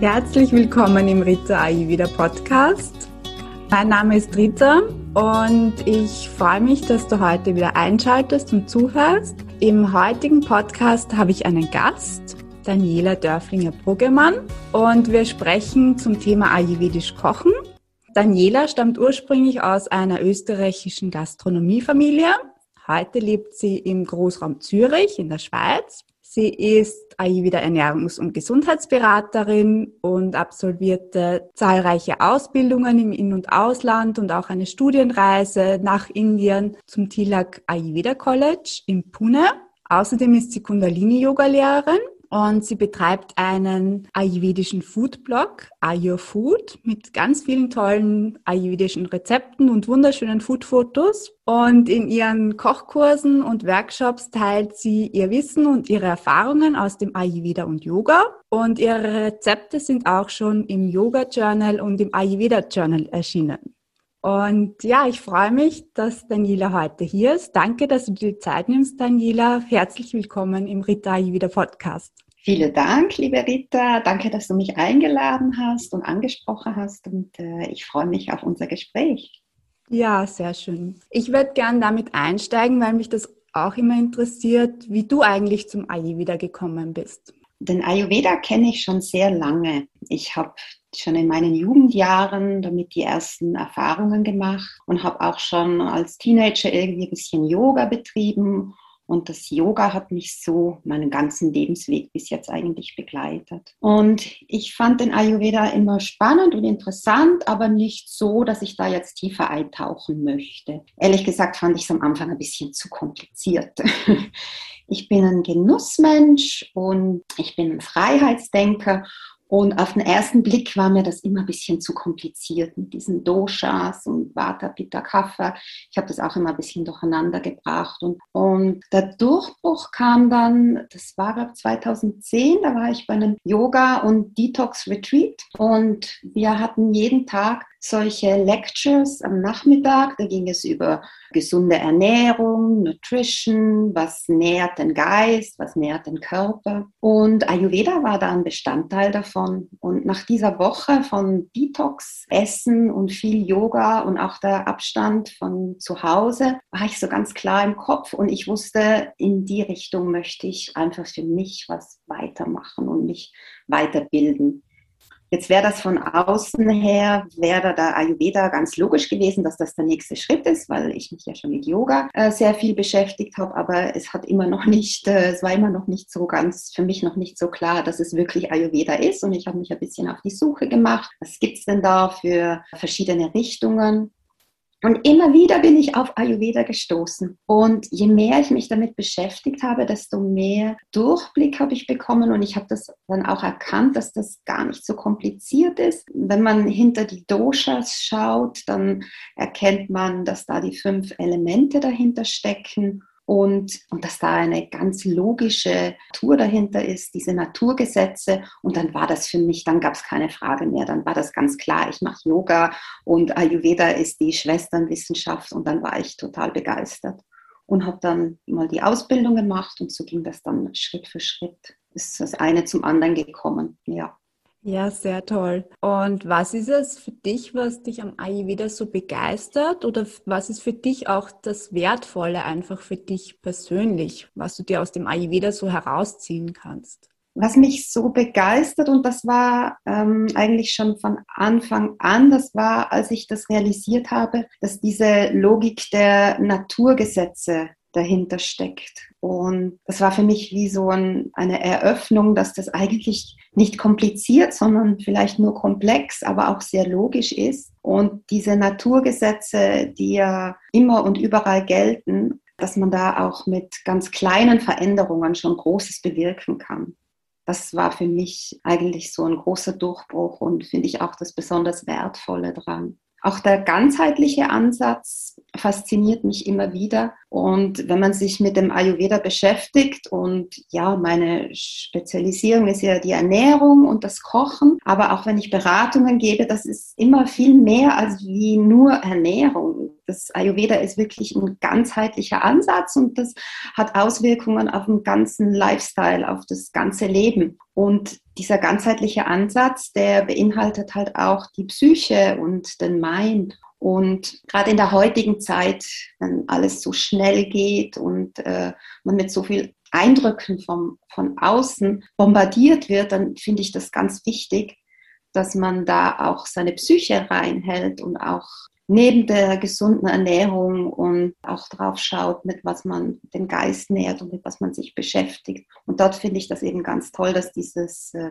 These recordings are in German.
Herzlich willkommen im Rita Ayurveda Podcast. Mein Name ist Rita und ich freue mich, dass du heute wieder einschaltest und zuhörst. Im heutigen Podcast habe ich einen Gast, Daniela Dörflinger-Bruggemann, und wir sprechen zum Thema Ayurvedisch Kochen. Daniela stammt ursprünglich aus einer österreichischen Gastronomiefamilie. Heute lebt sie im Großraum Zürich in der Schweiz. Sie ist Ayurveda Ernährungs- und Gesundheitsberaterin und absolvierte zahlreiche Ausbildungen im In- und Ausland und auch eine Studienreise nach Indien zum Tilak Ayurveda College in Pune. Außerdem ist sie Kundalini-Yoga-Lehrerin und sie betreibt einen ayurvedischen Foodblog, Ayur Food, mit ganz vielen tollen ayurvedischen Rezepten und wunderschönen Foodfotos. Und in ihren Kochkursen und Workshops teilt sie ihr Wissen und ihre Erfahrungen aus dem Ayurveda und Yoga. Und ihre Rezepte sind auch schon im Yoga Journal und im Ayurveda Journal erschienen. Und ja, ich freue mich, dass Daniela heute hier ist. Danke, dass du dir die Zeit nimmst, Daniela. Herzlich willkommen im Rita Ayurveda Podcast. Vielen Dank, liebe Rita. Danke, dass du mich eingeladen hast und angesprochen hast. Und äh, ich freue mich auf unser Gespräch. Ja, sehr schön. Ich würde gern damit einsteigen, weil mich das auch immer interessiert, wie du eigentlich zum Ayurveda gekommen bist. Den Ayurveda kenne ich schon sehr lange. Ich habe schon in meinen Jugendjahren damit die ersten Erfahrungen gemacht und habe auch schon als Teenager irgendwie ein bisschen Yoga betrieben. Und das Yoga hat mich so meinen ganzen Lebensweg bis jetzt eigentlich begleitet. Und ich fand den Ayurveda immer spannend und interessant, aber nicht so, dass ich da jetzt tiefer eintauchen möchte. Ehrlich gesagt fand ich es am Anfang ein bisschen zu kompliziert. Ich bin ein Genussmensch und ich bin ein Freiheitsdenker und auf den ersten Blick war mir das immer ein bisschen zu kompliziert mit diesen Doshas und Vata, Pitta, Kapha. Ich habe das auch immer ein bisschen durcheinander gebracht. Und, und der Durchbruch kam dann, das war glaube 2010, da war ich bei einem Yoga- und Detox-Retreat und wir hatten jeden Tag solche Lectures am Nachmittag. Da ging es über gesunde Ernährung, Nutrition, was nährt den Geist, was nährt den Körper. Und Ayurveda war da ein Bestandteil davon. Und nach dieser Woche von Detox, Essen und viel Yoga und auch der Abstand von zu Hause, war ich so ganz klar im Kopf und ich wusste, in die Richtung möchte ich einfach für mich was weitermachen und mich weiterbilden. Jetzt wäre das von außen her, wäre da Ayurveda ganz logisch gewesen, dass das der nächste Schritt ist, weil ich mich ja schon mit Yoga äh, sehr viel beschäftigt habe, aber es hat immer noch nicht, äh, es war immer noch nicht so ganz, für mich noch nicht so klar, dass es wirklich Ayurveda ist und ich habe mich ein bisschen auf die Suche gemacht. Was gibt es denn da für verschiedene Richtungen? Und immer wieder bin ich auf Ayurveda gestoßen. Und je mehr ich mich damit beschäftigt habe, desto mehr Durchblick habe ich bekommen. Und ich habe das dann auch erkannt, dass das gar nicht so kompliziert ist. Wenn man hinter die Doshas schaut, dann erkennt man, dass da die fünf Elemente dahinter stecken und, und dass da eine ganz logische Natur dahinter ist, diese Naturgesetze. Und dann war das für mich, dann gab es keine Frage mehr, dann war das ganz klar, ich mache Yoga und Ayurveda ist die Schwesternwissenschaft und dann war ich total begeistert und habe dann mal die Ausbildung gemacht und so ging das dann Schritt für Schritt. Ist das eine zum anderen gekommen, ja. Ja, sehr toll. Und was ist es für dich, was dich am Ayurveda so begeistert? Oder was ist für dich auch das Wertvolle einfach für dich persönlich, was du dir aus dem Ayurveda so herausziehen kannst? Was mich so begeistert, und das war ähm, eigentlich schon von Anfang an, das war, als ich das realisiert habe, dass diese Logik der Naturgesetze dahinter steckt. Und das war für mich wie so ein, eine Eröffnung, dass das eigentlich nicht kompliziert, sondern vielleicht nur komplex, aber auch sehr logisch ist. Und diese Naturgesetze, die ja immer und überall gelten, dass man da auch mit ganz kleinen Veränderungen schon Großes bewirken kann. Das war für mich eigentlich so ein großer Durchbruch und finde ich auch das besonders Wertvolle dran. Auch der ganzheitliche Ansatz fasziniert mich immer wieder. Und wenn man sich mit dem Ayurveda beschäftigt und ja, meine Spezialisierung ist ja die Ernährung und das Kochen, aber auch wenn ich Beratungen gebe, das ist immer viel mehr als wie nur Ernährung. Das Ayurveda ist wirklich ein ganzheitlicher Ansatz und das hat Auswirkungen auf den ganzen Lifestyle, auf das ganze Leben. Und dieser ganzheitliche Ansatz, der beinhaltet halt auch die Psyche und den Mind. Und gerade in der heutigen Zeit, wenn alles so schnell geht und äh, man mit so viel Eindrücken vom, von außen bombardiert wird, dann finde ich das ganz wichtig, dass man da auch seine Psyche reinhält und auch neben der gesunden Ernährung und auch drauf schaut, mit was man den Geist nährt und mit was man sich beschäftigt. Und dort finde ich das eben ganz toll, dass dieses äh,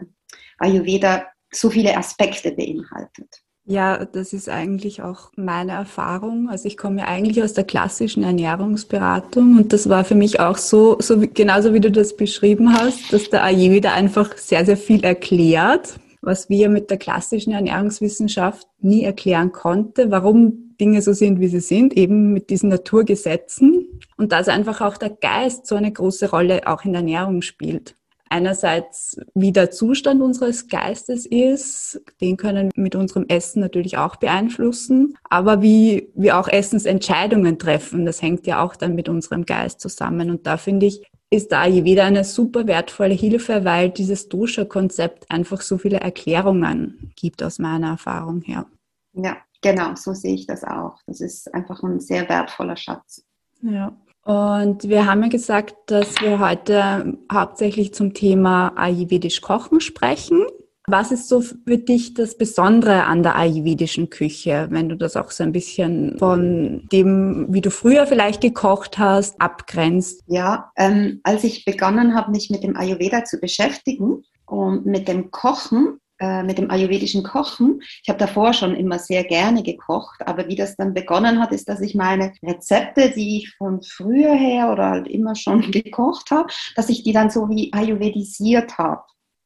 Ayurveda so viele Aspekte beinhaltet. Ja, das ist eigentlich auch meine Erfahrung. Also ich komme ja eigentlich aus der klassischen Ernährungsberatung und das war für mich auch so, so genauso wie du das beschrieben hast, dass der Ayurveda einfach sehr, sehr viel erklärt was wir mit der klassischen Ernährungswissenschaft nie erklären konnte, warum Dinge so sind, wie sie sind, eben mit diesen Naturgesetzen und dass einfach auch der Geist so eine große Rolle auch in der Ernährung spielt. Einerseits, wie der Zustand unseres Geistes ist, den können wir mit unserem Essen natürlich auch beeinflussen, aber wie wir auch Essensentscheidungen treffen, das hängt ja auch dann mit unserem Geist zusammen. Und da finde ich, ist da Ayurveda eine super wertvolle Hilfe, weil dieses Dosha-Konzept einfach so viele Erklärungen gibt aus meiner Erfahrung her. Ja, genau, so sehe ich das auch. Das ist einfach ein sehr wertvoller Schatz. Ja. Und wir haben ja gesagt, dass wir heute hauptsächlich zum Thema Ayurvedisch Kochen sprechen. Was ist so für dich das Besondere an der ayurvedischen Küche, wenn du das auch so ein bisschen von dem, wie du früher vielleicht gekocht hast, abgrenzt? Ja, ähm, als ich begonnen habe, mich mit dem Ayurveda zu beschäftigen und mit dem Kochen, äh, mit dem ayurvedischen Kochen. Ich habe davor schon immer sehr gerne gekocht, aber wie das dann begonnen hat, ist, dass ich meine Rezepte, die ich von früher her oder halt immer schon gekocht habe, dass ich die dann so wie ayurvedisiert habe.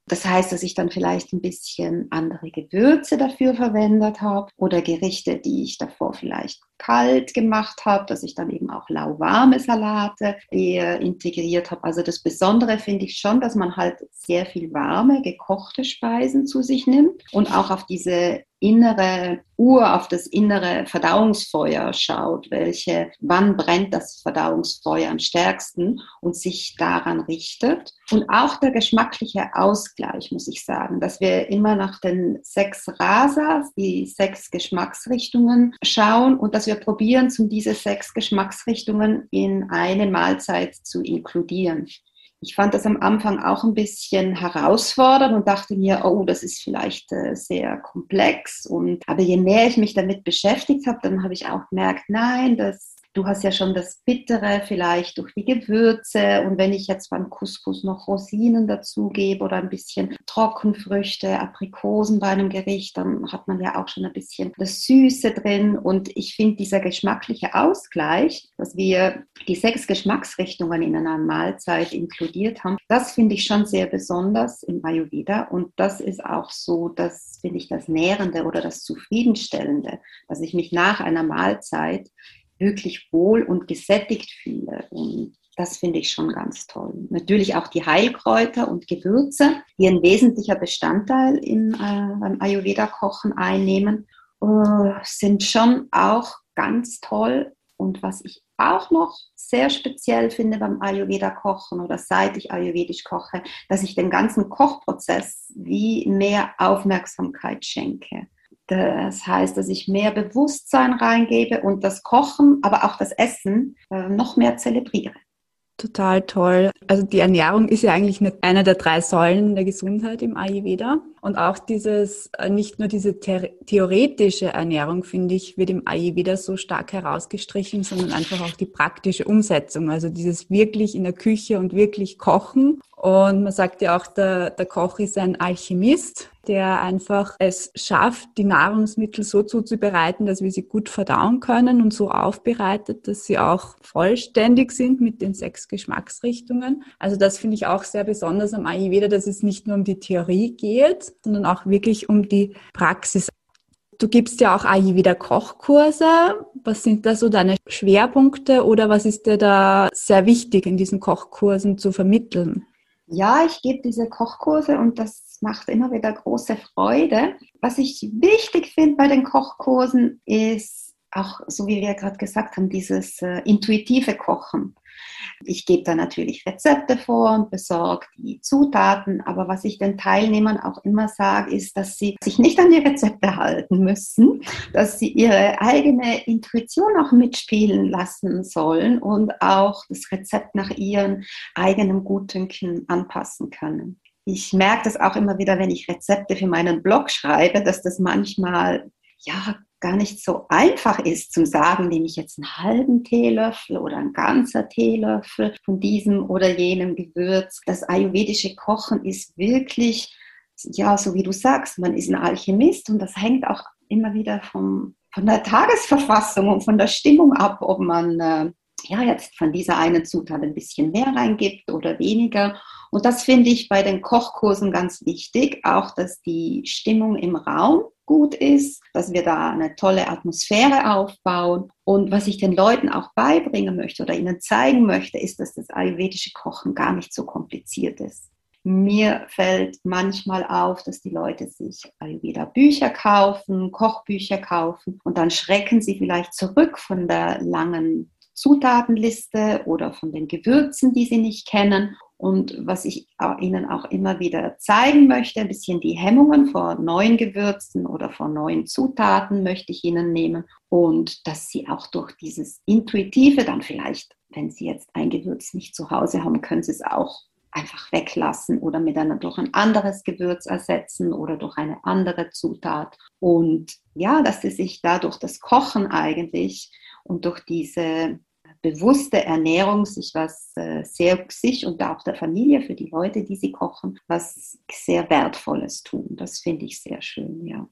Das heißt, dass ich dann vielleicht ein bisschen andere Gewürze dafür verwendet habe oder Gerichte, die ich davor vielleicht kalt gemacht habe, dass ich dann eben auch lauwarme Salate eher integriert habe. Also das Besondere finde ich schon, dass man halt sehr viel warme, gekochte Speisen zu sich nimmt und auch auf diese innere Uhr, auf das innere Verdauungsfeuer schaut, welche, wann brennt das Verdauungsfeuer am stärksten und sich daran richtet. Und auch der geschmackliche Ausgleich, muss ich sagen, dass wir immer nach den sechs Rasas, die sechs Geschmacksrichtungen schauen und dass wir probieren, diese sechs Geschmacksrichtungen in eine Mahlzeit zu inkludieren. Ich fand das am Anfang auch ein bisschen herausfordernd und dachte mir, oh, das ist vielleicht äh, sehr komplex. Und aber je mehr ich mich damit beschäftigt habe, dann habe ich auch gemerkt, nein, das Du hast ja schon das Bittere vielleicht durch die Gewürze. Und wenn ich jetzt beim Couscous noch Rosinen dazugebe oder ein bisschen Trockenfrüchte, Aprikosen bei einem Gericht, dann hat man ja auch schon ein bisschen das Süße drin. Und ich finde dieser geschmackliche Ausgleich, dass wir die sechs Geschmacksrichtungen in einer Mahlzeit inkludiert haben, das finde ich schon sehr besonders im Ayurveda. Und das ist auch so, das finde ich das Nährende oder das Zufriedenstellende, dass ich mich nach einer Mahlzeit wirklich wohl und gesättigt fühle. Und das finde ich schon ganz toll. Natürlich auch die Heilkräuter und Gewürze, die ein wesentlicher Bestandteil im, äh, beim Ayurveda-Kochen einnehmen, äh, sind schon auch ganz toll. Und was ich auch noch sehr speziell finde beim Ayurveda-Kochen oder seit ich ayurvedisch koche, dass ich den ganzen Kochprozess wie mehr Aufmerksamkeit schenke. Das heißt, dass ich mehr Bewusstsein reingebe und das Kochen, aber auch das Essen äh, noch mehr zelebriere. Total toll. Also die Ernährung ist ja eigentlich eine der drei Säulen der Gesundheit im Ayurveda. Und auch dieses, äh, nicht nur diese theoretische Ernährung, finde ich, wird im Ayurveda so stark herausgestrichen, sondern einfach auch die praktische Umsetzung. Also dieses wirklich in der Küche und wirklich kochen. Und man sagt ja auch, der, der Koch ist ein Alchemist der einfach es schafft, die Nahrungsmittel so zuzubereiten, dass wir sie gut verdauen können und so aufbereitet, dass sie auch vollständig sind mit den sechs Geschmacksrichtungen. Also das finde ich auch sehr besonders am Ayurveda, dass es nicht nur um die Theorie geht, sondern auch wirklich um die Praxis. Du gibst ja auch Ayurveda Kochkurse. Was sind da so deine Schwerpunkte oder was ist dir da sehr wichtig in diesen Kochkursen zu vermitteln? Ja, ich gebe diese Kochkurse und das macht immer wieder große Freude. Was ich wichtig finde bei den Kochkursen ist auch, so wie wir gerade gesagt haben, dieses äh, intuitive Kochen. Ich gebe da natürlich Rezepte vor und besorge die Zutaten, aber was ich den Teilnehmern auch immer sage, ist, dass sie sich nicht an die Rezepte halten müssen, dass sie ihre eigene Intuition auch mitspielen lassen sollen und auch das Rezept nach ihrem eigenen Gutdünken anpassen können. Ich merke das auch immer wieder, wenn ich Rezepte für meinen Blog schreibe, dass das manchmal ja gar nicht so einfach ist zu sagen, nehme ich jetzt einen halben Teelöffel oder ein ganzer Teelöffel von diesem oder jenem Gewürz. Das ayurvedische Kochen ist wirklich, ja, so wie du sagst, man ist ein Alchemist und das hängt auch immer wieder vom, von der Tagesverfassung und von der Stimmung ab, ob man äh, ja jetzt von dieser einen Zutat ein bisschen mehr reingibt oder weniger. Und das finde ich bei den Kochkursen ganz wichtig, auch dass die Stimmung im Raum gut ist, dass wir da eine tolle Atmosphäre aufbauen. Und was ich den Leuten auch beibringen möchte oder ihnen zeigen möchte, ist, dass das ayurvedische Kochen gar nicht so kompliziert ist. Mir fällt manchmal auf, dass die Leute sich Ayurveda Bücher kaufen, Kochbücher kaufen und dann schrecken sie vielleicht zurück von der langen Zutatenliste oder von den Gewürzen, die sie nicht kennen und was ich Ihnen auch immer wieder zeigen möchte, ein bisschen die Hemmungen vor neuen Gewürzen oder vor neuen Zutaten möchte ich Ihnen nehmen. Und dass Sie auch durch dieses Intuitive dann vielleicht, wenn Sie jetzt ein Gewürz nicht zu Hause haben, können Sie es auch einfach weglassen oder mit einer durch ein anderes Gewürz ersetzen oder durch eine andere Zutat. Und ja, dass Sie sich dadurch das Kochen eigentlich und durch diese bewusste Ernährung sich was äh, sehr sich und auch der Familie für die Leute, die sie kochen, was sehr wertvolles tun. Das finde ich sehr schön, ja.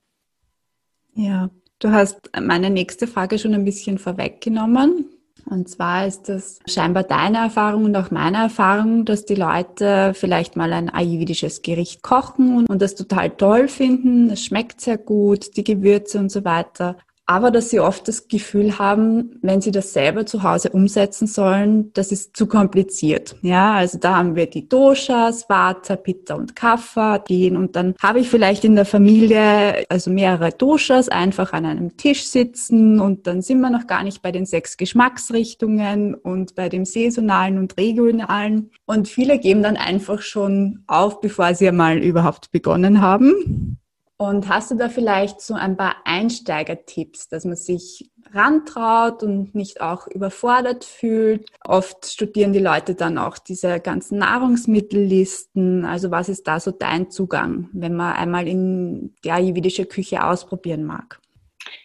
Ja, du hast meine nächste Frage schon ein bisschen vorweggenommen. Und zwar ist das scheinbar deine Erfahrung und auch meine Erfahrung, dass die Leute vielleicht mal ein ayurvedisches Gericht kochen und das total toll finden. Es schmeckt sehr gut, die Gewürze und so weiter aber dass sie oft das Gefühl haben, wenn sie das selber zu Hause umsetzen sollen, das ist zu kompliziert. Ja, also da haben wir die Doshas, Vata, Pitta und Kapha, den und dann habe ich vielleicht in der Familie also mehrere Doshas einfach an einem Tisch sitzen und dann sind wir noch gar nicht bei den sechs Geschmacksrichtungen und bei dem saisonalen und regionalen und viele geben dann einfach schon auf, bevor sie einmal überhaupt begonnen haben. Und hast du da vielleicht so ein paar Einsteigertipps, dass man sich rantraut und nicht auch überfordert fühlt? Oft studieren die Leute dann auch diese ganzen Nahrungsmittellisten. Also was ist da so dein Zugang, wenn man einmal in die ayurvedische Küche ausprobieren mag?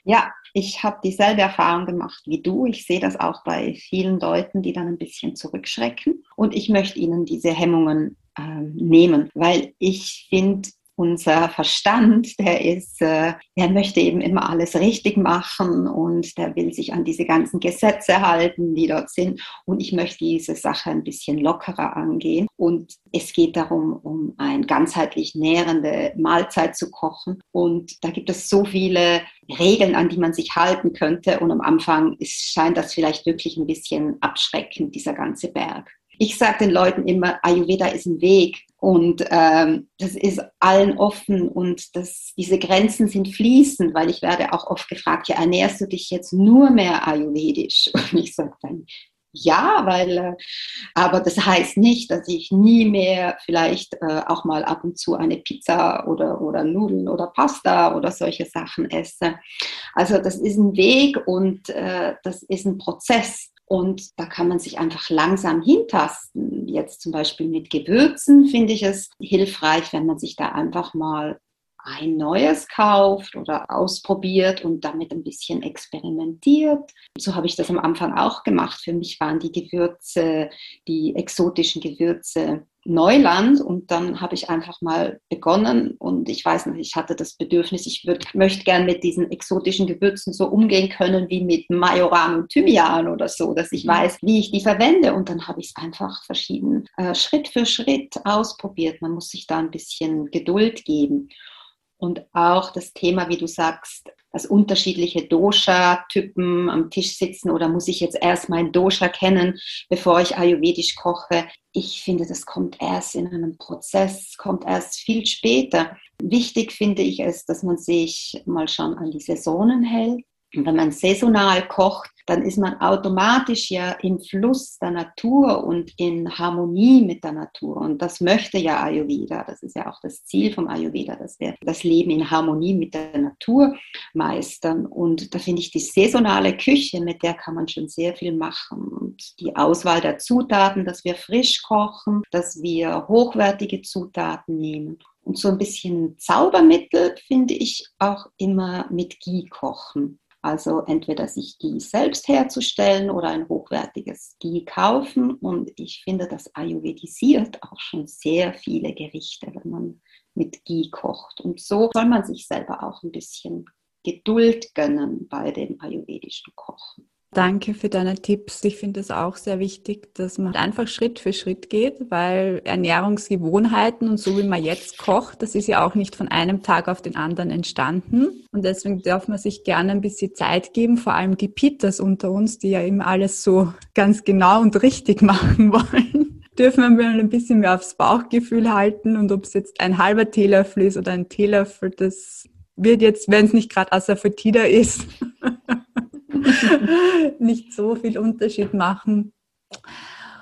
Ja, ich habe dieselbe Erfahrung gemacht wie du. Ich sehe das auch bei vielen Leuten, die dann ein bisschen zurückschrecken. Und ich möchte ihnen diese Hemmungen äh, nehmen, weil ich finde, unser Verstand, der ist, äh, der möchte eben immer alles richtig machen und der will sich an diese ganzen Gesetze halten, die dort sind. Und ich möchte diese Sache ein bisschen lockerer angehen. Und es geht darum, um eine ganzheitlich nährende Mahlzeit zu kochen. Und da gibt es so viele Regeln, an die man sich halten könnte. Und am Anfang ist, scheint das vielleicht wirklich ein bisschen abschreckend, dieser ganze Berg. Ich sage den Leuten immer, Ayurveda ist ein Weg und ähm, das ist allen offen und das, diese Grenzen sind fließend, weil ich werde auch oft gefragt, ja, ernährst du dich jetzt nur mehr ayurvedisch? Und ich sage dann, ja, weil, äh, aber das heißt nicht, dass ich nie mehr vielleicht äh, auch mal ab und zu eine Pizza oder, oder Nudeln oder Pasta oder solche Sachen esse. Also das ist ein Weg und äh, das ist ein Prozess. Und da kann man sich einfach langsam hintasten. Jetzt zum Beispiel mit Gewürzen finde ich es hilfreich, wenn man sich da einfach mal ein neues kauft oder ausprobiert und damit ein bisschen experimentiert. So habe ich das am Anfang auch gemacht. Für mich waren die Gewürze, die exotischen Gewürze Neuland und dann habe ich einfach mal begonnen und ich weiß nicht, ich hatte das Bedürfnis, ich würd, möchte gern mit diesen exotischen Gewürzen so umgehen können wie mit Majoran und Thymian oder so, dass ich mhm. weiß, wie ich die verwende und dann habe ich es einfach verschieden äh, Schritt für Schritt ausprobiert. Man muss sich da ein bisschen Geduld geben. Und auch das Thema, wie du sagst, dass unterschiedliche Dosha-Typen am Tisch sitzen oder muss ich jetzt erst mein Dosha kennen, bevor ich ayurvedisch koche. Ich finde, das kommt erst in einem Prozess, kommt erst viel später. Wichtig finde ich es, dass man sich mal schon an die Saisonen hält. Und wenn man saisonal kocht, dann ist man automatisch ja im Fluss der Natur und in Harmonie mit der Natur. Und das möchte ja Ayurveda. Das ist ja auch das Ziel vom Ayurveda, dass wir das Leben in Harmonie mit der Natur meistern. Und da finde ich die saisonale Küche, mit der kann man schon sehr viel machen. Und die Auswahl der Zutaten, dass wir frisch kochen, dass wir hochwertige Zutaten nehmen. Und so ein bisschen Zaubermittel finde ich auch immer mit Ghee kochen. Also entweder sich Ghee selbst herzustellen oder ein hochwertiges Ghee kaufen. Und ich finde, das ayurvedisiert auch schon sehr viele Gerichte, wenn man mit Ghee kocht. Und so soll man sich selber auch ein bisschen Geduld gönnen bei dem ayurvedischen Kochen. Danke für deine Tipps. Ich finde es auch sehr wichtig, dass man einfach Schritt für Schritt geht, weil Ernährungsgewohnheiten und so wie man jetzt kocht, das ist ja auch nicht von einem Tag auf den anderen entstanden. Und deswegen darf man sich gerne ein bisschen Zeit geben, vor allem die Pitas unter uns, die ja immer alles so ganz genau und richtig machen wollen dürfen wir mal ein bisschen mehr aufs Bauchgefühl halten und ob es jetzt ein halber Teelöffel ist oder ein Teelöffel, das wird jetzt, wenn es nicht gerade Asafoetida ist, nicht so viel Unterschied machen.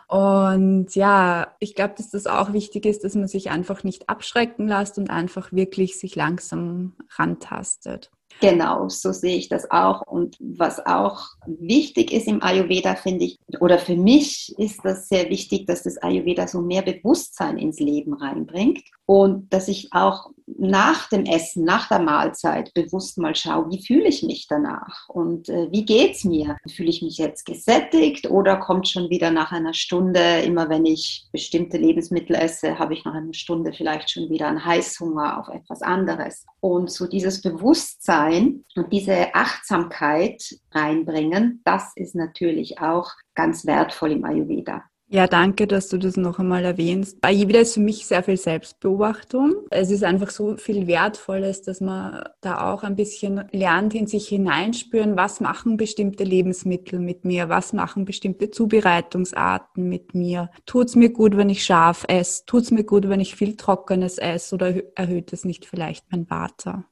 Und ja, ich glaube, dass das auch wichtig ist, dass man sich einfach nicht abschrecken lässt und einfach wirklich sich langsam rantastet. Genau, so sehe ich das auch. Und was auch wichtig ist im Ayurveda, finde ich, oder für mich ist das sehr wichtig, dass das Ayurveda so mehr Bewusstsein ins Leben reinbringt und dass ich auch nach dem Essen, nach der Mahlzeit bewusst mal schaue, wie fühle ich mich danach und äh, wie es mir? Fühle ich mich jetzt gesättigt oder kommt schon wieder nach einer Stunde, immer wenn ich bestimmte Lebensmittel esse, habe ich nach einer Stunde vielleicht schon wieder einen Heißhunger auf etwas anderes. Und so dieses Bewusstsein und diese Achtsamkeit reinbringen, das ist natürlich auch ganz wertvoll im Ayurveda. Ja, danke, dass du das noch einmal erwähnst. Ayurveda ist für mich sehr viel Selbstbeobachtung. Es ist einfach so viel Wertvolles, dass man da auch ein bisschen lernt, in sich hineinspüren, was machen bestimmte Lebensmittel mit mir, was machen bestimmte Zubereitungsarten mit mir. Tut's mir gut, wenn ich scharf esse? Tut's mir gut, wenn ich viel Trockenes esse? Oder erhöht es nicht vielleicht mein Vata?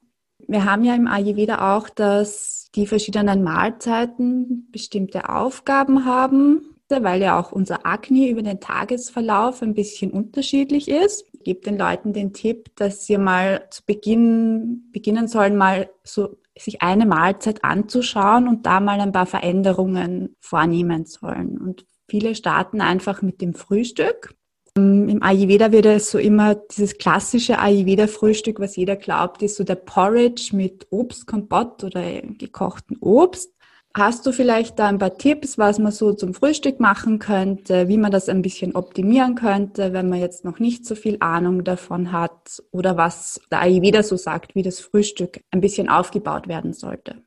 Wir haben ja im Ayurveda auch, dass die verschiedenen Mahlzeiten bestimmte Aufgaben haben weil ja auch unser Agni über den Tagesverlauf ein bisschen unterschiedlich ist. Ich gebe den Leuten den Tipp, dass sie mal zu Beginn beginnen sollen, mal so sich eine Mahlzeit anzuschauen und da mal ein paar Veränderungen vornehmen sollen. Und viele starten einfach mit dem Frühstück. Im Ayurveda wird es so immer dieses klassische Ayurveda-Frühstück, was jeder glaubt, ist so der Porridge mit Obstkompott oder gekochten Obst. Hast du vielleicht da ein paar Tipps, was man so zum Frühstück machen könnte, wie man das ein bisschen optimieren könnte, wenn man jetzt noch nicht so viel Ahnung davon hat oder was der Ayurveda so sagt, wie das Frühstück ein bisschen aufgebaut werden sollte?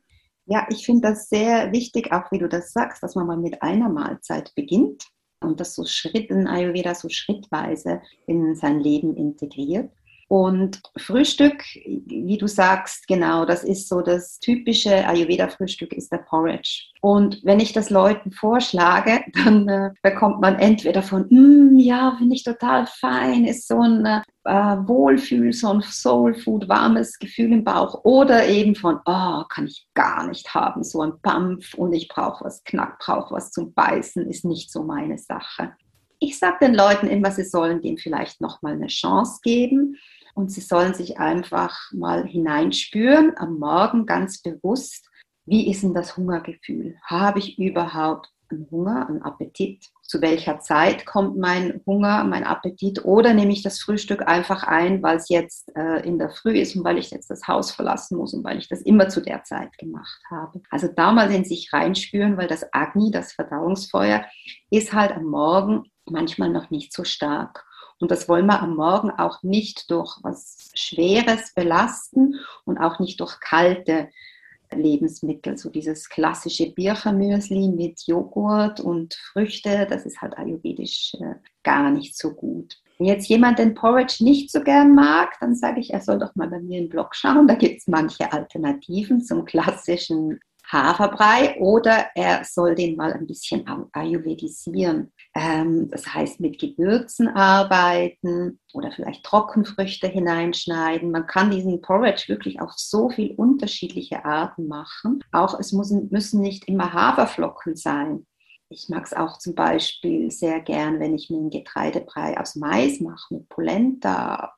Ja, ich finde das sehr wichtig, auch wie du das sagst, dass man mal mit einer Mahlzeit beginnt und das so Schritt in Ayurveda so schrittweise in sein Leben integriert. Und Frühstück, wie du sagst, genau, das ist so das typische Ayurveda-Frühstück ist der Porridge. Und wenn ich das Leuten vorschlage, dann äh, bekommt man entweder von, mm, ja, finde ich total fein, ist so ein äh, Wohlfühl, so ein Soul-Food, warmes Gefühl im Bauch, oder eben von, oh, kann ich gar nicht haben, so ein Pampf und ich brauche was Knack, brauche was zum Beißen, ist nicht so meine Sache. Ich sage den Leuten immer, sie sollen dem vielleicht nochmal eine Chance geben und sie sollen sich einfach mal hineinspüren am Morgen ganz bewusst, wie ist denn das Hungergefühl? Habe ich überhaupt einen Hunger, einen Appetit? Zu welcher Zeit kommt mein Hunger, mein Appetit? Oder nehme ich das Frühstück einfach ein, weil es jetzt äh, in der Früh ist und weil ich jetzt das Haus verlassen muss und weil ich das immer zu der Zeit gemacht habe? Also da mal in sich reinspüren, weil das Agni, das Verdauungsfeuer, ist halt am Morgen manchmal noch nicht so stark. Und das wollen wir am Morgen auch nicht durch was Schweres belasten und auch nicht durch kalte Lebensmittel. So dieses klassische Birchermüsli mit Joghurt und Früchte, das ist halt ayurvedisch äh, gar nicht so gut. Wenn jetzt jemand den Porridge nicht so gern mag, dann sage ich, er soll doch mal bei mir im Blog schauen. Da gibt es manche Alternativen zum klassischen Haferbrei oder er soll den mal ein bisschen ayurvedisieren. Ähm, das heißt, mit Gewürzen arbeiten oder vielleicht Trockenfrüchte hineinschneiden. Man kann diesen Porridge wirklich auf so viele unterschiedliche Arten machen. Auch es müssen, müssen nicht immer Haferflocken sein. Ich mag es auch zum Beispiel sehr gern, wenn ich mir einen Getreidebrei aus Mais mache mit Polenta,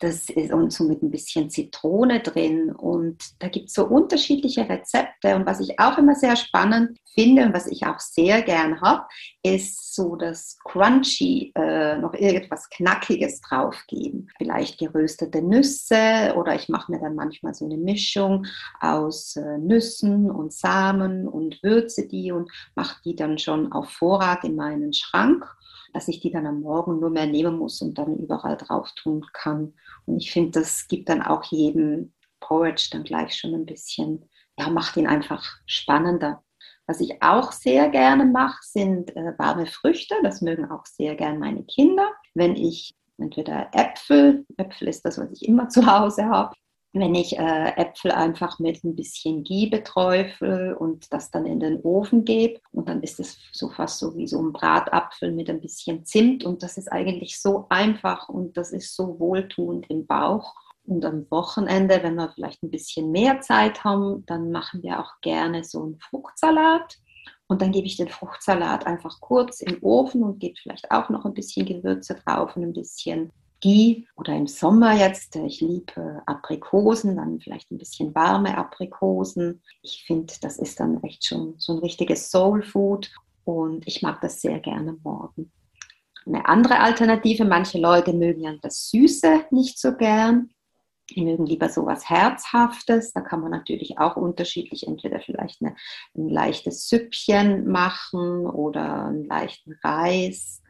das ist und so mit ein bisschen Zitrone drin. Und da gibt es so unterschiedliche Rezepte. Und was ich auch immer sehr spannend finde und was ich auch sehr gern habe, ist so das Crunchy, äh, noch irgendwas Knackiges draufgeben. Vielleicht geröstete Nüsse oder ich mache mir dann manchmal so eine Mischung aus äh, Nüssen und Samen und würze die und mache die dann schon auf Vorrat in meinen Schrank dass ich die dann am Morgen nur mehr nehmen muss und dann überall drauf tun kann. Und ich finde, das gibt dann auch jedem Porridge dann gleich schon ein bisschen, ja, macht ihn einfach spannender. Was ich auch sehr gerne mache, sind äh, warme Früchte. Das mögen auch sehr gern meine Kinder. Wenn ich entweder Äpfel, Äpfel ist das, was ich immer zu Hause habe, wenn ich äh, Äpfel einfach mit ein bisschen Ghee beträufel und das dann in den Ofen gebe und dann ist es so fast so wie so ein Bratapfel mit ein bisschen Zimt und das ist eigentlich so einfach und das ist so wohltuend im Bauch. Und am Wochenende, wenn wir vielleicht ein bisschen mehr Zeit haben, dann machen wir auch gerne so einen Fruchtsalat. Und dann gebe ich den Fruchtsalat einfach kurz im Ofen und gebe vielleicht auch noch ein bisschen Gewürze drauf und ein bisschen Ghee oder im Sommer jetzt, äh, ich liebe Aprikosen, dann vielleicht ein bisschen warme Aprikosen. Ich finde, das ist dann echt schon so ein richtiges Soul Food und ich mag das sehr gerne morgen. Eine andere Alternative, manche Leute mögen ja das Süße nicht so gern. Die mögen lieber so was Herzhaftes. Da kann man natürlich auch unterschiedlich entweder vielleicht eine, ein leichtes Süppchen machen oder einen leichten Reis.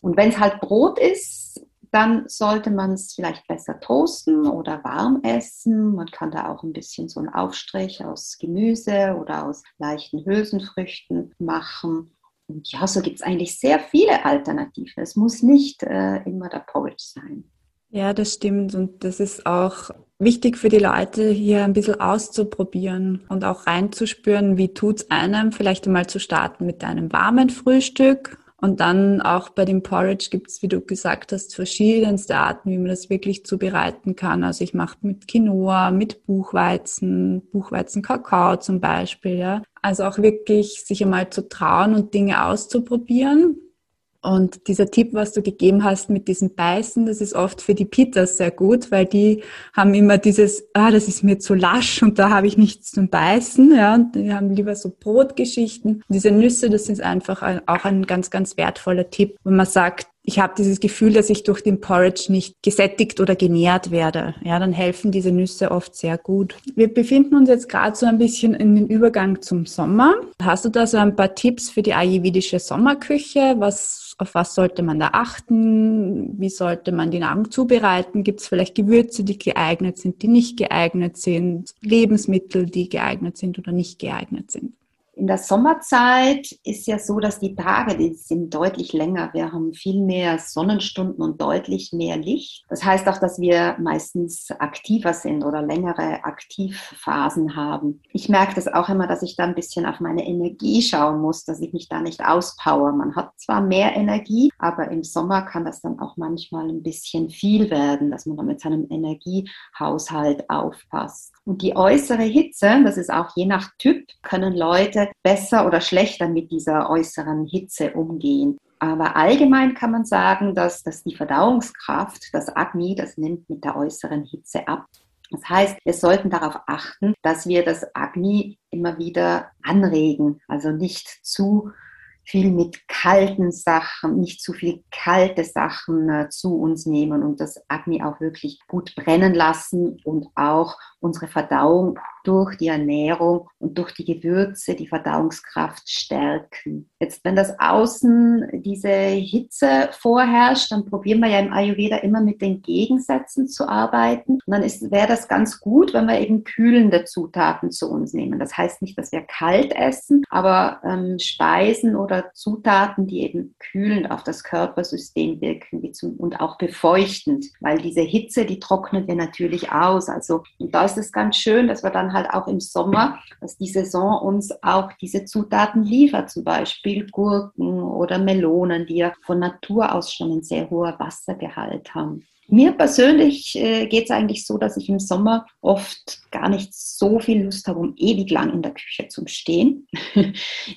Und wenn es halt Brot ist, dann sollte man es vielleicht besser toasten oder warm essen. Man kann da auch ein bisschen so einen Aufstrich aus Gemüse oder aus leichten Hülsenfrüchten machen. Und ja, so gibt es eigentlich sehr viele Alternativen. Es muss nicht äh, immer der Porridge sein. Ja, das stimmt. Und das ist auch wichtig für die Leute, hier ein bisschen auszuprobieren und auch reinzuspüren, wie tut es einem, vielleicht einmal zu starten mit einem warmen Frühstück und dann auch bei dem Porridge gibt es, wie du gesagt hast, verschiedenste Arten, wie man das wirklich zubereiten kann. Also ich mache mit Quinoa, mit Buchweizen, Buchweizen Kakao zum Beispiel. Ja. Also auch wirklich sich einmal zu trauen und Dinge auszuprobieren und dieser Tipp, was du gegeben hast mit diesem Beißen, das ist oft für die Pitas sehr gut, weil die haben immer dieses, ah, das ist mir zu lasch und da habe ich nichts zum Beißen, ja, und die haben lieber so Brotgeschichten. Diese Nüsse, das ist einfach ein, auch ein ganz, ganz wertvoller Tipp, wenn man sagt, ich habe dieses Gefühl, dass ich durch den Porridge nicht gesättigt oder genährt werde. Ja, dann helfen diese Nüsse oft sehr gut. Wir befinden uns jetzt gerade so ein bisschen in den Übergang zum Sommer. Hast du da so ein paar Tipps für die ayurvedische Sommerküche? Was auf was sollte man da achten? Wie sollte man die Nahrung zubereiten? Gibt es vielleicht Gewürze, die geeignet sind, die nicht geeignet sind? Lebensmittel, die geeignet sind oder nicht geeignet sind? In der Sommerzeit ist ja so, dass die Tage, die sind deutlich länger. Wir haben viel mehr Sonnenstunden und deutlich mehr Licht. Das heißt auch, dass wir meistens aktiver sind oder längere Aktivphasen haben. Ich merke das auch immer, dass ich da ein bisschen auf meine Energie schauen muss, dass ich mich da nicht auspower. Man hat zwar mehr Energie, aber im Sommer kann das dann auch manchmal ein bisschen viel werden, dass man da mit seinem Energiehaushalt aufpasst. Und die äußere Hitze, das ist auch je nach Typ, können Leute besser oder schlechter mit dieser äußeren Hitze umgehen. Aber allgemein kann man sagen, dass, dass die Verdauungskraft, das Agni, das nimmt mit der äußeren Hitze ab. Das heißt, wir sollten darauf achten, dass wir das Agni immer wieder anregen, also nicht zu viel mit kalten Sachen, nicht zu viel kalte Sachen äh, zu uns nehmen und das Agni auch wirklich gut brennen lassen und auch unsere Verdauung durch die Ernährung und durch die Gewürze die Verdauungskraft stärken. Jetzt, wenn das Außen diese Hitze vorherrscht, dann probieren wir ja im Ayurveda immer mit den Gegensätzen zu arbeiten. Und dann wäre das ganz gut, wenn wir eben kühlende Zutaten zu uns nehmen. Das heißt nicht, dass wir kalt essen, aber ähm, Speisen oder Zutaten, die eben kühlend auf das Körpersystem wirken wie zum, und auch befeuchtend, weil diese Hitze, die trocknet wir natürlich aus. Also und da ist es ganz schön, dass wir dann halt auch im Sommer, dass die Saison uns auch diese Zutaten liefert, zum Beispiel Gurken oder Melonen, die ja von Natur aus schon einen sehr hohen Wassergehalt haben. Mir persönlich äh, geht es eigentlich so, dass ich im Sommer oft gar nicht so viel Lust habe, um ewig lang in der Küche zu stehen.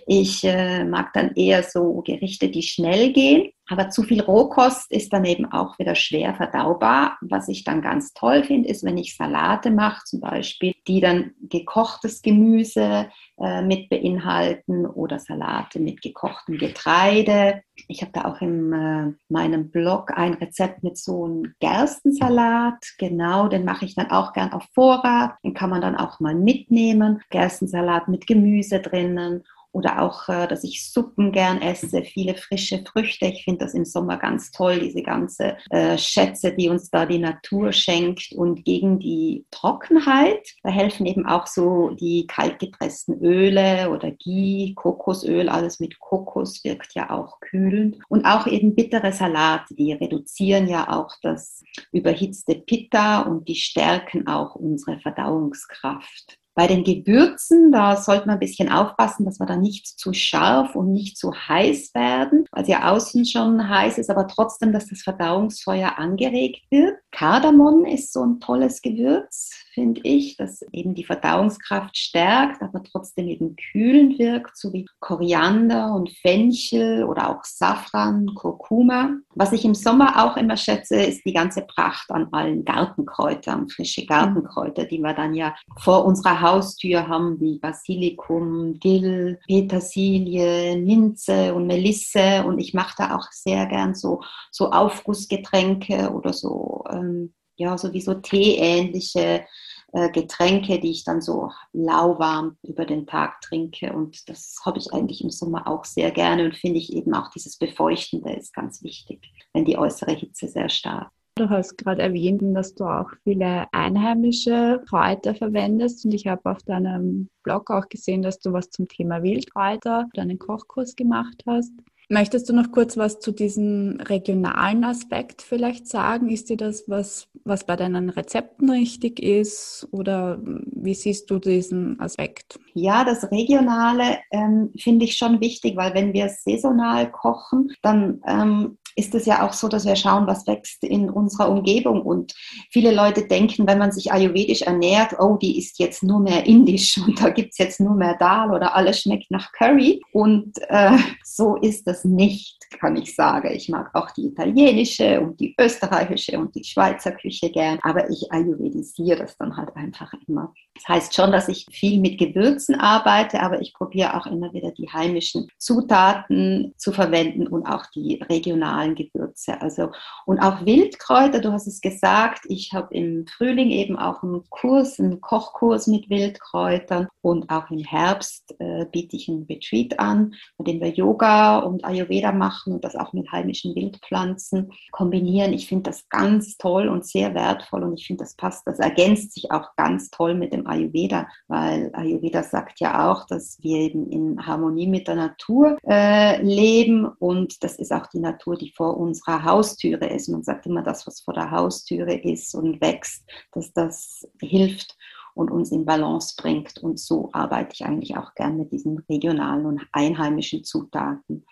ich äh, mag dann eher so Gerichte, die schnell gehen. Aber zu viel Rohkost ist dann eben auch wieder schwer verdaubar. Was ich dann ganz toll finde, ist, wenn ich Salate mache, zum Beispiel, die dann gekochtes Gemüse äh, mit beinhalten oder Salate mit gekochtem Getreide. Ich habe da auch in äh, meinem Blog ein Rezept mit so einem Gerstensalat. Genau, den mache ich dann auch gern auf Vorrat. Den kann man dann auch mal mitnehmen. Gerstensalat mit Gemüse drinnen oder auch, äh, dass ich Suppen gern esse, viele frische Früchte. Ich finde das im Sommer ganz toll, diese ganze äh, Schätze, die uns da die Natur schenkt. Und gegen die Trockenheit, da helfen eben auch so die kaltgepressten Öle oder Ghee, Kokosöl, alles mit Kokos wirkt ja auch kühlend. Und auch eben bittere Salate, die reduzieren ja auch das überhitzte Pitta und die stärken auch unsere Verdauungskraft. Bei den Gewürzen, da sollte man ein bisschen aufpassen, dass wir da nicht zu scharf und nicht zu heiß werden, weil es ja außen schon heiß ist, aber trotzdem, dass das Verdauungsfeuer angeregt wird. Kardamom ist so ein tolles Gewürz finde ich, das eben die Verdauungskraft stärkt, aber trotzdem eben kühlend wirkt, so wie Koriander und Fenchel oder auch Safran, Kurkuma. Was ich im Sommer auch immer schätze, ist die ganze Pracht an allen Gartenkräutern, frische Gartenkräuter, die wir dann ja vor unserer Haustür haben, wie Basilikum, Dill, Petersilie, Minze und Melisse. Und ich mache da auch sehr gern so, so Aufgussgetränke oder so ähm, ja, sowieso teeähnliche äh, Getränke, die ich dann so lauwarm über den Tag trinke. Und das habe ich eigentlich im Sommer auch sehr gerne und finde ich eben auch dieses Befeuchtende ist ganz wichtig, wenn die äußere Hitze sehr stark Du hast gerade erwähnt, dass du auch viele einheimische Kräuter verwendest und ich habe auf deinem Blog auch gesehen, dass du was zum Thema Wildkräuter, deinen Kochkurs gemacht hast. Möchtest du noch kurz was zu diesem regionalen Aspekt vielleicht sagen? Ist dir das was, was bei deinen Rezepten richtig ist oder wie siehst du diesen Aspekt? Ja, das Regionale ähm, finde ich schon wichtig, weil wenn wir saisonal kochen, dann ähm, ist es ja auch so, dass wir schauen, was wächst in unserer Umgebung. Und viele Leute denken, wenn man sich ayurvedisch ernährt, oh, die ist jetzt nur mehr indisch und da gibt es jetzt nur mehr Dal oder alles schmeckt nach Curry. Und äh, so ist das nicht, kann ich sagen. Ich mag auch die italienische und die österreichische und die Schweizer Küche gern, aber ich ayurvedisiere das dann halt einfach immer. Das heißt schon, dass ich viel mit Gewürzen arbeite, aber ich probiere auch immer wieder die heimischen Zutaten zu verwenden und auch die regionalen Gewürze. Also und auch Wildkräuter, du hast es gesagt, ich habe im Frühling eben auch einen Kurs, einen Kochkurs mit Wildkräutern und auch im Herbst äh, biete ich einen Retreat an, bei dem wir Yoga und Ayurveda machen und das auch mit heimischen Wildpflanzen kombinieren. Ich finde das ganz toll und sehr wertvoll und ich finde, das passt, das ergänzt sich auch ganz toll mit dem Ayurveda, weil Ayurveda sagt ja auch, dass wir eben in Harmonie mit der Natur äh, leben und das ist auch die Natur, die vor unserer Haustüre ist. Man sagt immer, das, was vor der Haustüre ist und wächst, dass das hilft und uns in Balance bringt. Und so arbeite ich eigentlich auch gern mit diesen regionalen und einheimischen Zutaten.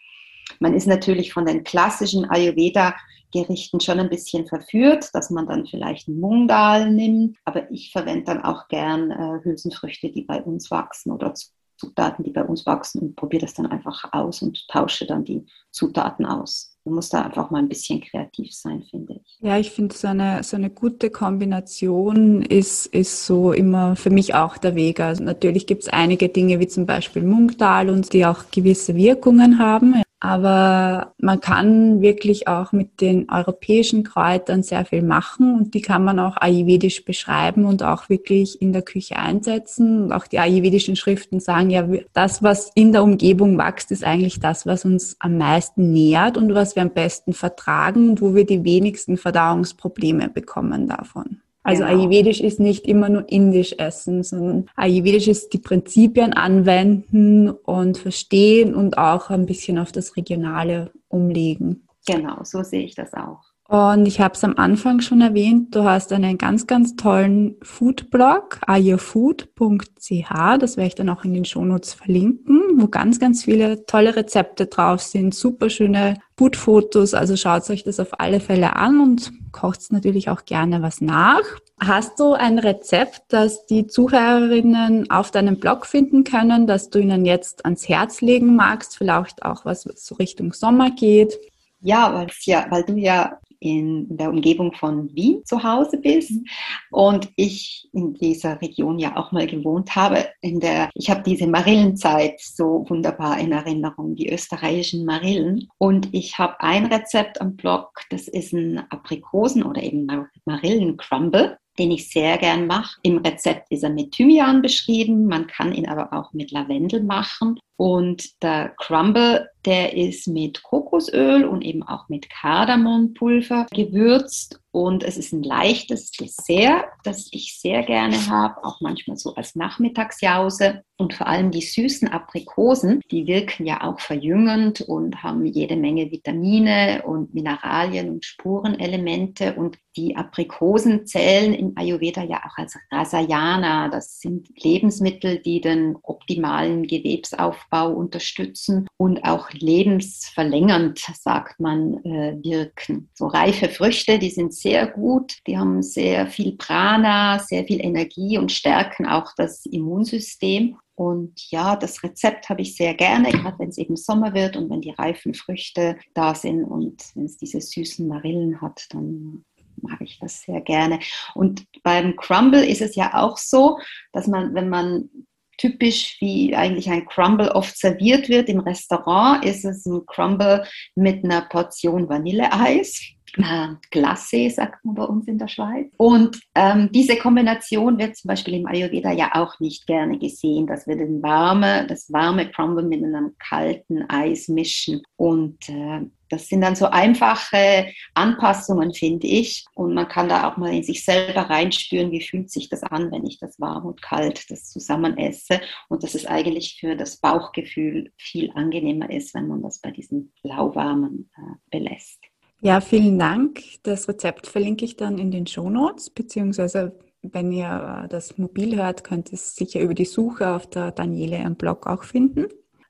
Man ist natürlich von den klassischen Ayurveda-Gerichten schon ein bisschen verführt, dass man dann vielleicht Mungdal nimmt, aber ich verwende dann auch gern äh, Hülsenfrüchte, die bei uns wachsen oder Zutaten, die bei uns wachsen und probiere das dann einfach aus und tausche dann die Zutaten aus. Man muss da einfach mal ein bisschen kreativ sein, finde ich. Ja, ich finde, so eine, so eine gute Kombination ist, ist so immer für mich auch der Weg. Also natürlich gibt es einige Dinge wie zum Beispiel Munktal und die auch gewisse Wirkungen haben. Aber man kann wirklich auch mit den europäischen Kräutern sehr viel machen und die kann man auch ayurvedisch beschreiben und auch wirklich in der Küche einsetzen. Und auch die ayurvedischen Schriften sagen ja, das, was in der Umgebung wächst, ist eigentlich das, was uns am meisten nährt und was wir am besten vertragen und wo wir die wenigsten Verdauungsprobleme bekommen davon. Also genau. Ayurvedisch ist nicht immer nur indisch essen, sondern Ayurvedisch ist die Prinzipien anwenden und verstehen und auch ein bisschen auf das Regionale umlegen. Genau, so sehe ich das auch. Und ich habe es am Anfang schon erwähnt, du hast einen ganz, ganz tollen Foodblog, ayourfood.ch, das werde ich dann auch in den Shownotes verlinken, wo ganz, ganz viele tolle Rezepte drauf sind, super schöne Foodfotos, also schaut euch das auf alle Fälle an und kocht natürlich auch gerne was nach. Hast du ein Rezept, das die Zuhörerinnen auf deinem Blog finden können, das du ihnen jetzt ans Herz legen magst, vielleicht auch was so Richtung Sommer geht? Ja, ja, weil du ja in der Umgebung von Wien zu Hause bist mhm. und ich in dieser Region ja auch mal gewohnt habe. In der, ich habe diese Marillenzeit so wunderbar in Erinnerung, die österreichischen Marillen. Und ich habe ein Rezept am Blog, das ist ein Aprikosen- oder eben Marillencrumble den ich sehr gern mache. Im Rezept ist er mit Thymian beschrieben, man kann ihn aber auch mit Lavendel machen. Und der Crumble, der ist mit Kokosöl und eben auch mit Kardamompulver gewürzt. Und es ist ein leichtes Dessert, das ich sehr gerne habe, auch manchmal so als Nachmittagsjause. Und vor allem die süßen Aprikosen, die wirken ja auch verjüngend und haben jede Menge Vitamine und Mineralien und Spurenelemente. Und die Aprikosen zählen im Ayurveda ja auch als Rasayana. Das sind Lebensmittel, die den optimalen Gewebsaufbau Muskelaufbau unterstützen und auch lebensverlängernd, sagt man, äh, wirken. So reife Früchte, die sind sehr gut, die haben sehr viel Prana, sehr viel Energie und stärken auch das Immunsystem. Und ja, das Rezept habe ich sehr gerne, gerade wenn es eben Sommer wird und wenn die reifen Früchte da sind und wenn es diese süßen Marillen hat, dann mag ich das sehr gerne. Und beim Crumble ist es ja auch so, dass man, wenn man typisch, wie eigentlich ein Crumble oft serviert wird im Restaurant, ist es ein Crumble mit einer Portion Vanilleeis. Äh, Glacé, sagt man bei uns in der Schweiz. Und ähm, diese Kombination wird zum Beispiel im Ayurveda ja auch nicht gerne gesehen, dass wir den warme, das warme Crumble mit einem kalten Eis mischen. Und äh, das sind dann so einfache Anpassungen, finde ich. Und man kann da auch mal in sich selber reinspüren, wie fühlt sich das an, wenn ich das warm und kalt das zusammen esse. Und dass es eigentlich für das Bauchgefühl viel angenehmer ist, wenn man das bei diesem lauwarmen äh, belässt. Ja, vielen Dank. Das Rezept verlinke ich dann in den Show Notes, beziehungsweise wenn ihr äh, das mobil hört, könnt ihr es sicher über die Suche auf der Daniele im Blog auch finden.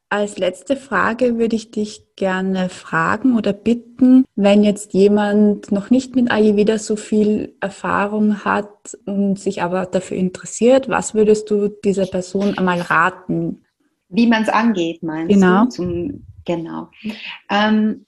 Als letzte Frage würde ich dich gerne fragen oder bitten, wenn jetzt jemand noch nicht mit Ayurveda so viel Erfahrung hat und sich aber dafür interessiert, was würdest du dieser Person einmal raten? Wie man es angeht, meinst genau. du? Zum, genau. Ähm,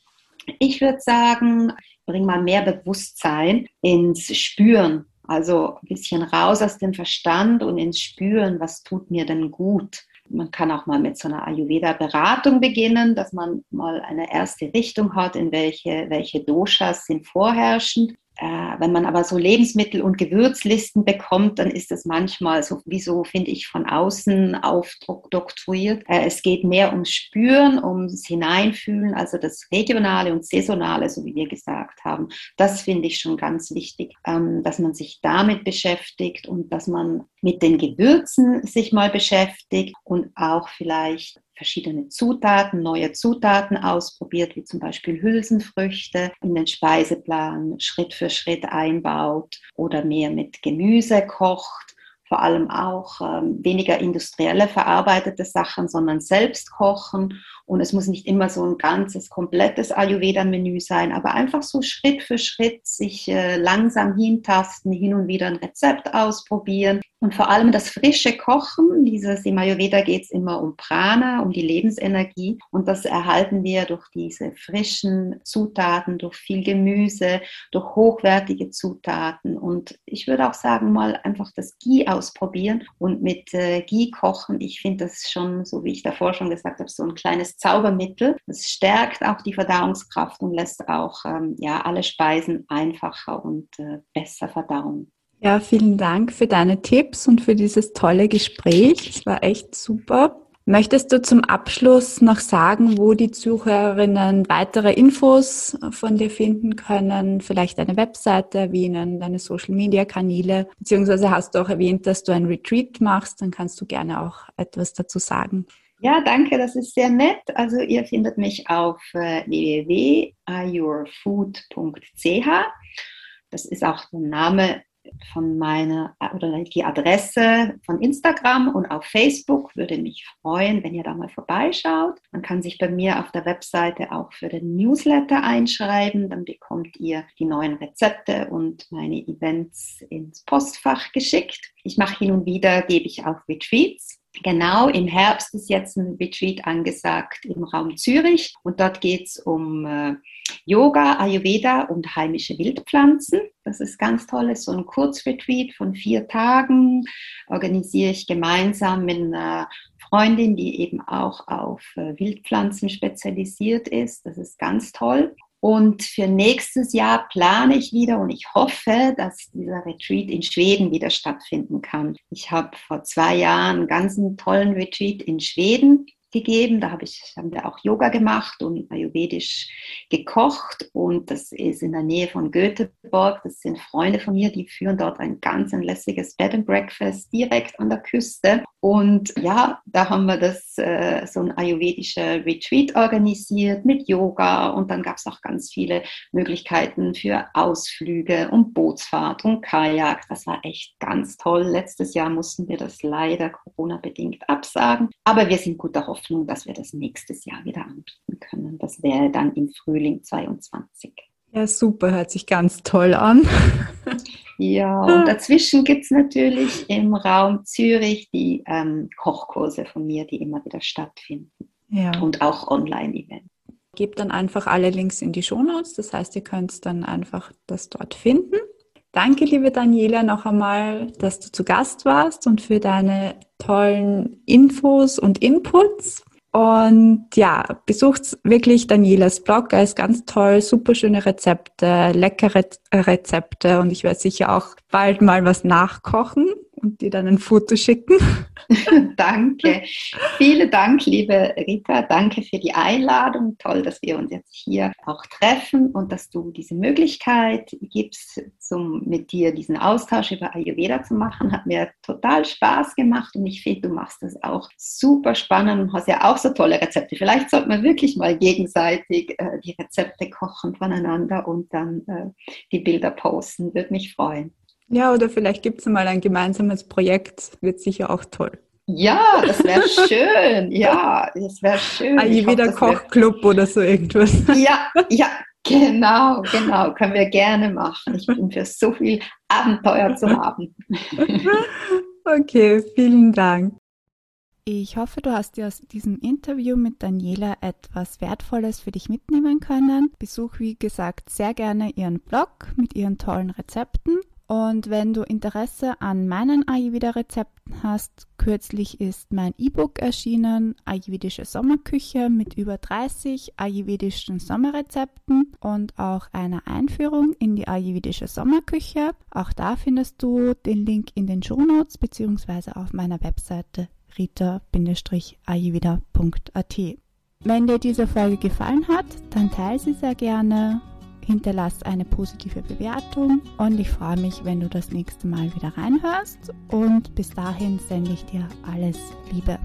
ich würde sagen, bring mal mehr Bewusstsein ins Spüren. Also ein bisschen raus aus dem Verstand und ins Spüren, was tut mir denn gut. Man kann auch mal mit so einer Ayurveda-Beratung beginnen, dass man mal eine erste Richtung hat, in welche, welche Doshas sind vorherrschend. Äh, wenn man aber so Lebensmittel- und Gewürzlisten bekommt, dann ist das manchmal so, wie so, finde ich, von außen aufdoktoriert. Äh, es geht mehr ums Spüren, ums Hineinfühlen, also das Regionale und Saisonale, so wie wir gesagt haben. Das finde ich schon ganz wichtig, ähm, dass man sich damit beschäftigt und dass man mit den Gewürzen sich mal beschäftigt und auch vielleicht verschiedene Zutaten, neue Zutaten ausprobiert, wie zum Beispiel Hülsenfrüchte in den Speiseplan Schritt für Schritt einbaut oder mehr mit Gemüse kocht vor allem auch ähm, weniger industrielle verarbeitete Sachen, sondern selbst kochen. Und es muss nicht immer so ein ganzes, komplettes Ayurveda-Menü sein, aber einfach so Schritt für Schritt sich äh, langsam hintasten, hin und wieder ein Rezept ausprobieren, und vor allem das frische Kochen, dieses im Ayurveda geht es immer um Prana, um die Lebensenergie. Und das erhalten wir durch diese frischen Zutaten, durch viel Gemüse, durch hochwertige Zutaten. Und ich würde auch sagen, mal einfach das Ghee ausprobieren und mit äh, Ghee kochen. Ich finde das schon, so wie ich davor schon gesagt habe, so ein kleines Zaubermittel. Das stärkt auch die Verdauungskraft und lässt auch ähm, ja, alle Speisen einfacher und äh, besser verdauen. Ja, vielen Dank für deine Tipps und für dieses tolle Gespräch. Es war echt super. Möchtest du zum Abschluss noch sagen, wo die Zuhörerinnen weitere Infos von dir finden können? Vielleicht deine Webseite erwähnen, deine Social Media Kanäle, beziehungsweise hast du auch erwähnt, dass du ein Retreat machst, dann kannst du gerne auch etwas dazu sagen. Ja, danke, das ist sehr nett. Also ihr findet mich auf äh, www.ayourfood.ch. Das ist auch der Name von meiner oder die Adresse von Instagram und auf Facebook. Würde mich freuen, wenn ihr da mal vorbeischaut. Man kann sich bei mir auf der Webseite auch für den Newsletter einschreiben. Dann bekommt ihr die neuen Rezepte und meine Events ins Postfach geschickt. Ich mache hin und wieder, gebe ich auch Retreats. Genau, im Herbst ist jetzt ein Retreat angesagt im Raum Zürich und dort geht es um äh, Yoga, Ayurveda und heimische Wildpflanzen. Das ist ganz toll, ist so ein Kurzretreat von vier Tagen, organisiere ich gemeinsam mit einer Freundin, die eben auch auf äh, Wildpflanzen spezialisiert ist. Das ist ganz toll. Und für nächstes Jahr plane ich wieder und ich hoffe, dass dieser Retreat in Schweden wieder stattfinden kann. Ich habe vor zwei Jahren einen ganz tollen Retreat in Schweden gegeben. Da habe ich, haben wir auch Yoga gemacht und ayurvedisch gekocht. Und das ist in der Nähe von Göteborg. Das sind Freunde von mir, die führen dort ein ganz ein lässiges Bed and Breakfast direkt an der Küste. Und ja, da haben wir das äh, so ein ayurvedischer Retreat organisiert mit Yoga. Und dann gab es auch ganz viele Möglichkeiten für Ausflüge und Bootsfahrt und Kajak. Das war echt ganz toll. Letztes Jahr mussten wir das leider Corona-bedingt absagen. Aber wir sind guter Hoffnung dass wir das nächstes Jahr wieder anbieten können. Das wäre dann im Frühling 22. Ja, super, hört sich ganz toll an. Ja, und dazwischen gibt es natürlich im Raum Zürich die ähm, Kochkurse von mir, die immer wieder stattfinden. Ja. Und auch Online-Events. Gebt dann einfach alle Links in die Shownotes, das heißt, ihr könnt dann einfach das dort finden. Danke, liebe Daniela, noch einmal, dass du zu Gast warst und für deine tollen Infos und Inputs. Und ja, besucht wirklich Danielas Blog. Er ist ganz toll, super schöne Rezepte, leckere Rezepte und ich werde sicher auch bald mal was nachkochen und dir dann ein Foto schicken. Danke. Vielen Dank, liebe Rita. Danke für die Einladung. Toll, dass wir uns jetzt hier auch treffen und dass du diese Möglichkeit gibst, zum, mit dir diesen Austausch über Ayurveda zu machen. Hat mir total Spaß gemacht und ich finde, du machst das auch super spannend und hast ja auch so tolle Rezepte. Vielleicht sollte man wirklich mal gegenseitig äh, die Rezepte kochen voneinander und dann äh, die Bilder posten. Würde mich freuen. Ja, oder vielleicht gibt es mal ein gemeinsames Projekt, wird sicher auch toll. Ja, das wäre schön. Ja, das wäre schön. Ayurveda Kochclub oder so irgendwas. Ja, ja, genau, genau. Können wir gerne machen. Ich bin für so viel Abenteuer zu haben. Okay, vielen Dank. Ich hoffe, du hast dir aus diesem Interview mit Daniela etwas Wertvolles für dich mitnehmen können. Besuch, wie gesagt, sehr gerne ihren Blog mit ihren tollen Rezepten und wenn du Interesse an meinen Ayurveda-Rezepten hast, kürzlich ist mein E-Book erschienen, Ayurvedische Sommerküche mit über 30 ayurvedischen Sommerrezepten und auch einer Einführung in die ayurvedische Sommerküche. Auch da findest du den Link in den Shownotes bzw. auf meiner Webseite rita-ayurveda.at. Wenn dir diese Folge gefallen hat, dann teile sie sehr gerne hinterlass eine positive Bewertung und ich freue mich, wenn du das nächste Mal wieder reinhörst und bis dahin sende ich dir alles Liebe.